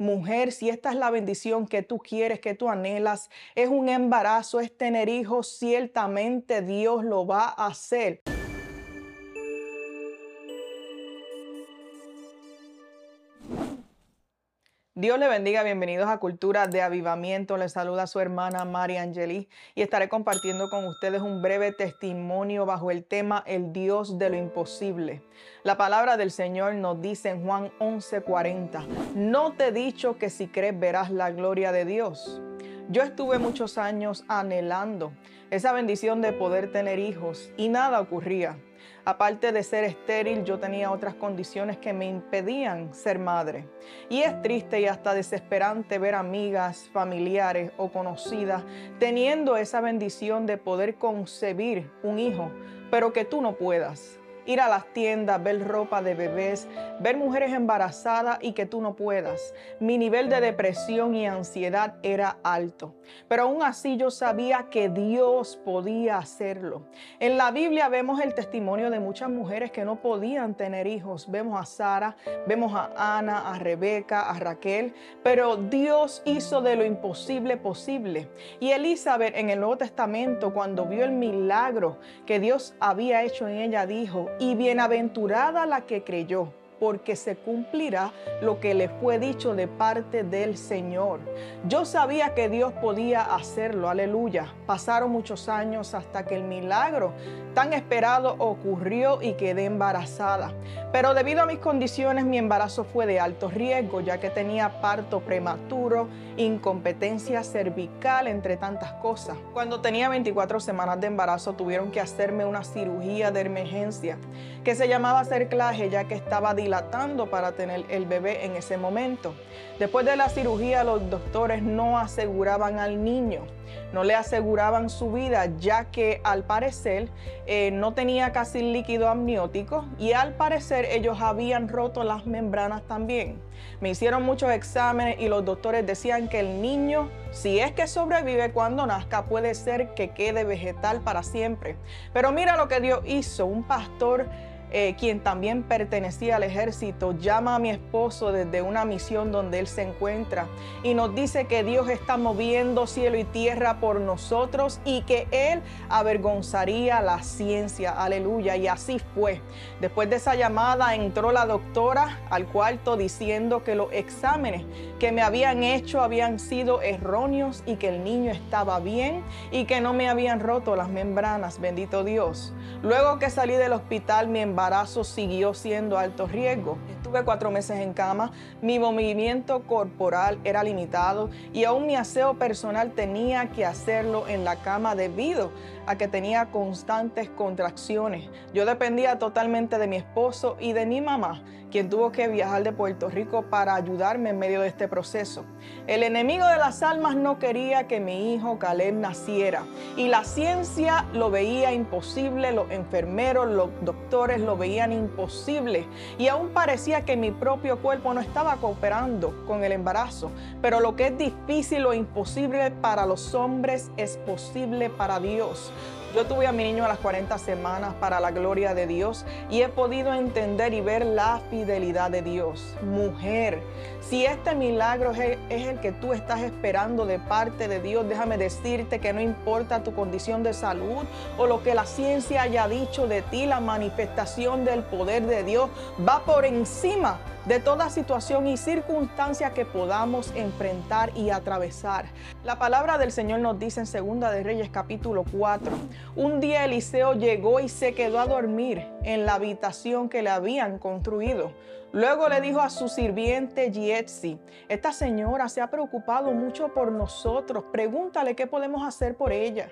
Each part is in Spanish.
Mujer, si esta es la bendición que tú quieres, que tú anhelas, es un embarazo, es tener hijos, ciertamente Dios lo va a hacer. Dios le bendiga, bienvenidos a Cultura de Avivamiento. Les saluda su hermana María Angeli y estaré compartiendo con ustedes un breve testimonio bajo el tema El Dios de lo imposible. La palabra del Señor nos dice en Juan 11:40, no te he dicho que si crees verás la gloria de Dios. Yo estuve muchos años anhelando esa bendición de poder tener hijos y nada ocurría. Aparte de ser estéril, yo tenía otras condiciones que me impedían ser madre. Y es triste y hasta desesperante ver amigas, familiares o conocidas teniendo esa bendición de poder concebir un hijo, pero que tú no puedas ir a las tiendas, ver ropa de bebés, ver mujeres embarazadas y que tú no puedas. Mi nivel de depresión y ansiedad era alto, pero aún así yo sabía que Dios podía hacerlo. En la Biblia vemos el testimonio de muchas mujeres que no podían tener hijos. Vemos a Sara, vemos a Ana, a Rebeca, a Raquel, pero Dios hizo de lo imposible posible. Y Elizabeth en el Nuevo Testamento, cuando vio el milagro que Dios había hecho en ella, dijo, y bienaventurada la que creyó porque se cumplirá lo que le fue dicho de parte del Señor. Yo sabía que Dios podía hacerlo, aleluya. Pasaron muchos años hasta que el milagro tan esperado ocurrió y quedé embarazada. Pero debido a mis condiciones, mi embarazo fue de alto riesgo, ya que tenía parto prematuro, incompetencia cervical, entre tantas cosas. Cuando tenía 24 semanas de embarazo, tuvieron que hacerme una cirugía de emergencia que se llamaba cerclaje, ya que estaba para tener el bebé en ese momento. Después de la cirugía, los doctores no aseguraban al niño, no le aseguraban su vida, ya que al parecer eh, no tenía casi líquido amniótico y al parecer ellos habían roto las membranas también. Me hicieron muchos exámenes y los doctores decían que el niño, si es que sobrevive cuando nazca, puede ser que quede vegetal para siempre. Pero mira lo que Dios hizo, un pastor eh, quien también pertenecía al ejército, llama a mi esposo desde una misión donde él se encuentra y nos dice que Dios está moviendo cielo y tierra por nosotros y que él avergonzaría la ciencia. Aleluya. Y así fue. Después de esa llamada entró la doctora al cuarto diciendo que los exámenes que me habían hecho habían sido erróneos y que el niño estaba bien y que no me habían roto las membranas. Bendito Dios. Luego que salí del hospital, mi embarazo siguió siendo alto riesgo. Estuve cuatro meses en cama, mi movimiento corporal era limitado y aún mi aseo personal tenía que hacerlo en la cama debido a que tenía constantes contracciones. Yo dependía totalmente de mi esposo y de mi mamá, quien tuvo que viajar de Puerto Rico para ayudarme en medio de este proceso. El enemigo de las almas no quería que mi hijo Caleb naciera y la ciencia lo veía imposible, los enfermeros, los doctores lo veían imposible y aún parecía que mi propio cuerpo no estaba cooperando con el embarazo. Pero lo que es difícil o imposible para los hombres es posible para Dios. Yo tuve a mi niño a las 40 semanas para la gloria de Dios y he podido entender y ver la fidelidad de Dios. Mujer, si este milagro es el que tú estás esperando de parte de Dios, déjame decirte que no importa tu condición de salud o lo que la ciencia haya dicho de ti, la manifestación del poder de Dios va por encima de toda situación y circunstancia que podamos enfrentar y atravesar. La palabra del Señor nos dice en Segunda de Reyes capítulo 4. Un día Eliseo llegó y se quedó a dormir en la habitación que le habían construido. Luego le dijo a su sirviente Gietzi, esta señora se ha preocupado mucho por nosotros, pregúntale qué podemos hacer por ella.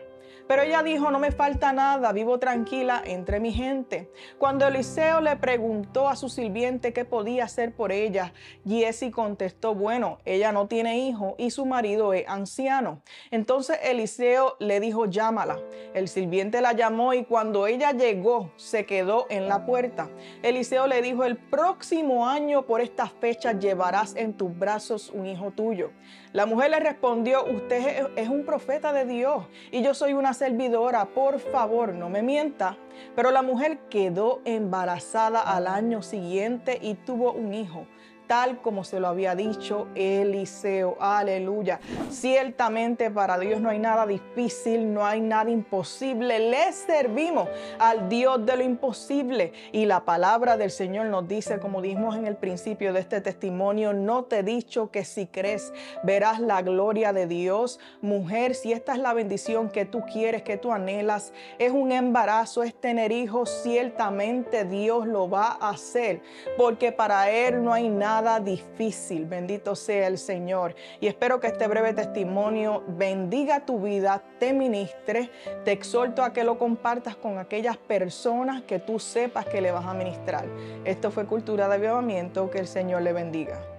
Pero ella dijo, no me falta nada, vivo tranquila entre mi gente. Cuando Eliseo le preguntó a su sirviente qué podía hacer por ella, Giesi contestó, bueno, ella no tiene hijo y su marido es anciano. Entonces Eliseo le dijo, llámala. El sirviente la llamó y cuando ella llegó, se quedó en la puerta. Eliseo le dijo, el próximo año por esta fecha llevarás en tus brazos un hijo tuyo. La mujer le respondió, usted es un profeta de Dios y yo soy una servidora, por favor, no me mienta. Pero la mujer quedó embarazada al año siguiente y tuvo un hijo. Tal como se lo había dicho Eliseo. Aleluya. Ciertamente para Dios no hay nada difícil, no hay nada imposible. Le servimos al Dios de lo imposible. Y la palabra del Señor nos dice, como dijimos en el principio de este testimonio, no te he dicho que si crees verás la gloria de Dios. Mujer, si esta es la bendición que tú quieres, que tú anhelas, es un embarazo, es tener hijos, ciertamente Dios lo va a hacer, porque para Él no hay nada difícil. Bendito sea el Señor. Y espero que este breve testimonio bendiga tu vida, te ministre, te exhorto a que lo compartas con aquellas personas que tú sepas que le vas a ministrar. Esto fue Cultura de Avivamiento, que el Señor le bendiga.